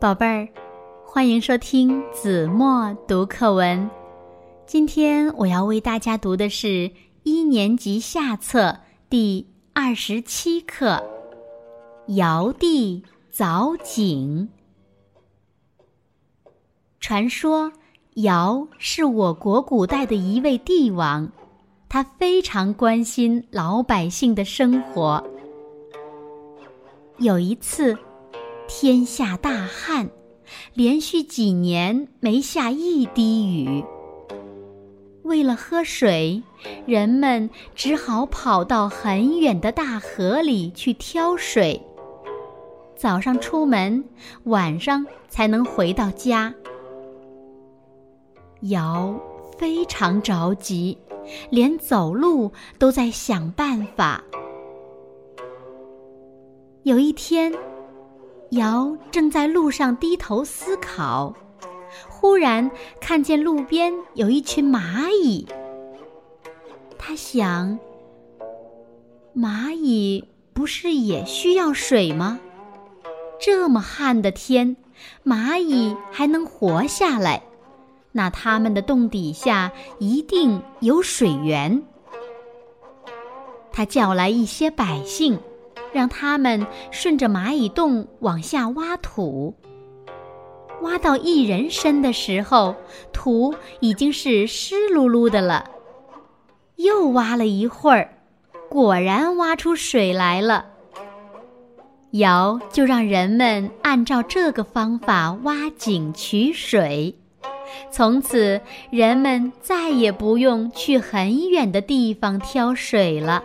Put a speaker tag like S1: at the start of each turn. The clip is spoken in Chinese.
S1: 宝贝儿，欢迎收听子墨读课文。今天我要为大家读的是一年级下册第二十七课《尧帝凿井》。传说尧是我国古代的一位帝王，他非常关心老百姓的生活。有一次。天下大旱，连续几年没下一滴雨。为了喝水，人们只好跑到很远的大河里去挑水。早上出门，晚上才能回到家。尧非常着急，连走路都在想办法。有一天。尧正在路上低头思考，忽然看见路边有一群蚂蚁。他想：蚂蚁不是也需要水吗？这么旱的天，蚂蚁还能活下来，那它们的洞底下一定有水源。他叫来一些百姓。让他们顺着蚂蚁洞往下挖土，挖到一人深的时候，土已经是湿漉漉的了。又挖了一会儿，果然挖出水来了。尧就让人们按照这个方法挖井取水，从此人们再也不用去很远的地方挑水了。